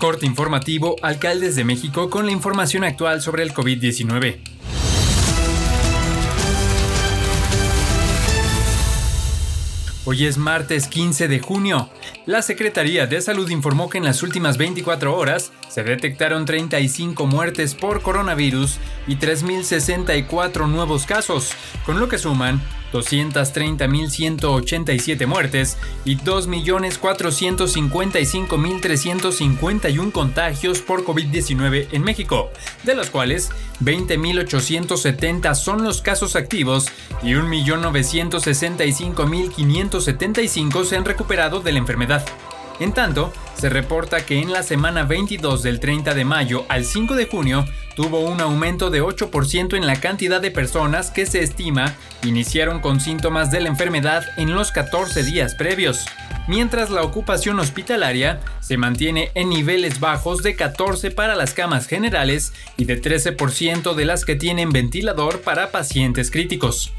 Corte informativo, alcaldes de México con la información actual sobre el COVID-19. Hoy es martes 15 de junio. La Secretaría de Salud informó que en las últimas 24 horas se detectaron 35 muertes por coronavirus y 3.064 nuevos casos, con lo que suman 230.187 muertes y 2.455.351 contagios por COVID-19 en México, de los cuales 20.870 son los casos activos y 1.965.575 se han recuperado de la enfermedad. En tanto, se reporta que en la semana 22 del 30 de mayo al 5 de junio tuvo un aumento de 8% en la cantidad de personas que se estima iniciaron con síntomas de la enfermedad en los 14 días previos, mientras la ocupación hospitalaria se mantiene en niveles bajos de 14 para las camas generales y de 13% de las que tienen ventilador para pacientes críticos.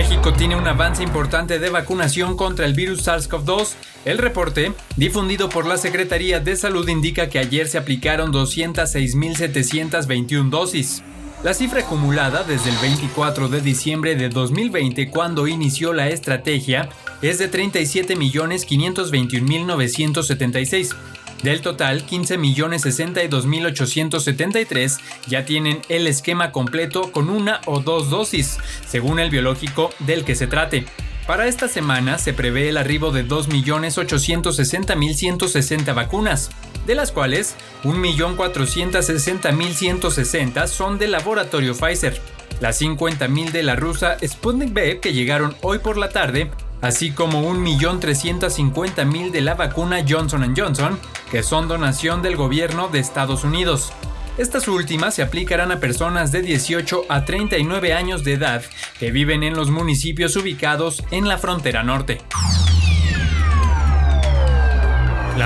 México tiene un avance importante de vacunación contra el virus SARS-CoV-2. El reporte, difundido por la Secretaría de Salud, indica que ayer se aplicaron 206.721 dosis. La cifra acumulada desde el 24 de diciembre de 2020, cuando inició la estrategia, es de 37.521.976. Del total, 15.062.873 ya tienen el esquema completo con una o dos dosis, según el biológico del que se trate. Para esta semana se prevé el arribo de 2.860.160 vacunas, de las cuales 1.460.160 son del laboratorio Pfizer. Las 50.000 de la rusa Sputnik V que llegaron hoy por la tarde así como 1.350.000 de la vacuna Johnson Johnson, que son donación del gobierno de Estados Unidos. Estas últimas se aplicarán a personas de 18 a 39 años de edad que viven en los municipios ubicados en la frontera norte.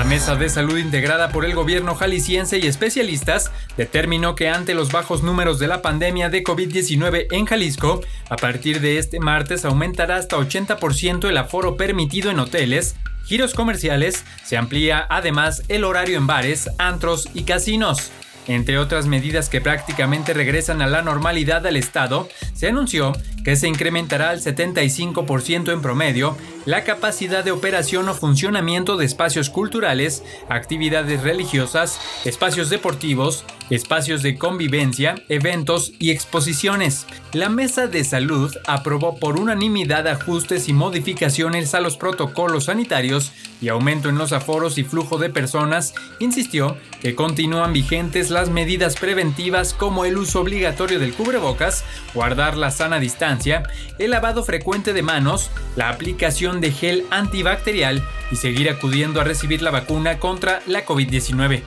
Mesa de Salud integrada por el gobierno jalisciense y especialistas determinó que ante los bajos números de la pandemia de COVID-19 en Jalisco, a partir de este martes aumentará hasta 80% el aforo permitido en hoteles, giros comerciales, se amplía además el horario en bares, antros y casinos. Entre otras medidas que prácticamente regresan a la normalidad al Estado, se anunció que se incrementará al 75% en promedio la capacidad de operación o funcionamiento de espacios culturales, actividades religiosas, espacios deportivos, espacios de convivencia, eventos y exposiciones. La Mesa de Salud aprobó por unanimidad ajustes y modificaciones a los protocolos sanitarios y aumento en los aforos y flujo de personas, insistió que continúan vigentes las medidas preventivas como el uso obligatorio del cubrebocas, guardar la sana distancia, el lavado frecuente de manos, la aplicación de gel antibacterial y seguir acudiendo a recibir la vacuna contra la COVID-19.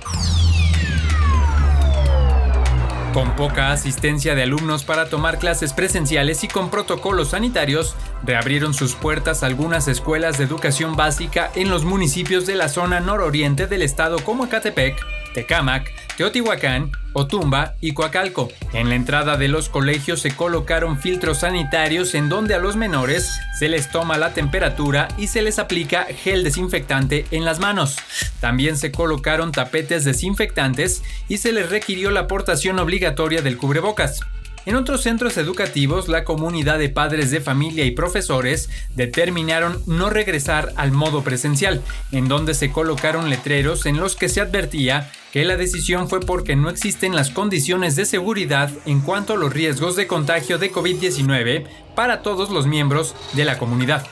Con poca asistencia de alumnos para tomar clases presenciales y con protocolos sanitarios, reabrieron sus puertas algunas escuelas de educación básica en los municipios de la zona nororiente del estado como Acatepec, Tecámac, Teotihuacán, Otumba y Coacalco. En la entrada de los colegios se colocaron filtros sanitarios en donde a los menores se les toma la temperatura y se les aplica gel desinfectante en las manos. También se colocaron tapetes desinfectantes y se les requirió la aportación obligatoria del cubrebocas. En otros centros educativos, la comunidad de padres de familia y profesores determinaron no regresar al modo presencial, en donde se colocaron letreros en los que se advertía que la decisión fue porque no existen las condiciones de seguridad en cuanto a los riesgos de contagio de COVID-19 para todos los miembros de la comunidad.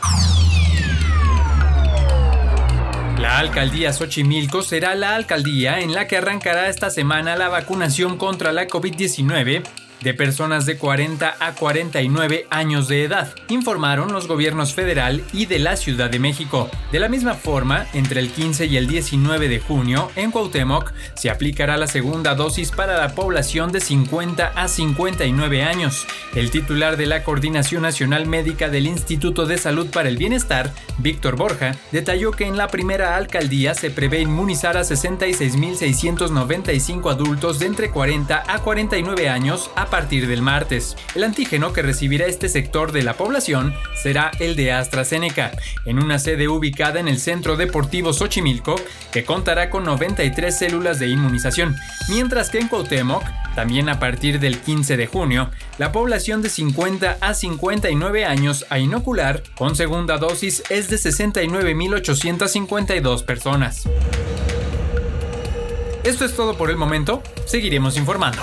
La alcaldía Xochimilco será la alcaldía en la que arrancará esta semana la vacunación contra la COVID-19 de personas de 40 a 49 años de edad, informaron los gobiernos federal y de la Ciudad de México. De la misma forma, entre el 15 y el 19 de junio, en Cuauhtémoc, se aplicará la segunda dosis para la población de 50 a 59 años. El titular de la Coordinación Nacional Médica del Instituto de Salud para el Bienestar, Víctor Borja, detalló que en la primera alcaldía se prevé inmunizar a 66.695 adultos de entre 40 a 49 años a a partir del martes. El antígeno que recibirá este sector de la población será el de AstraZeneca, en una sede ubicada en el Centro Deportivo Xochimilco, que contará con 93 células de inmunización, mientras que en Cuauhtémoc, también a partir del 15 de junio, la población de 50 a 59 años a inocular con segunda dosis es de 69.852 personas. Esto es todo por el momento, seguiremos informando.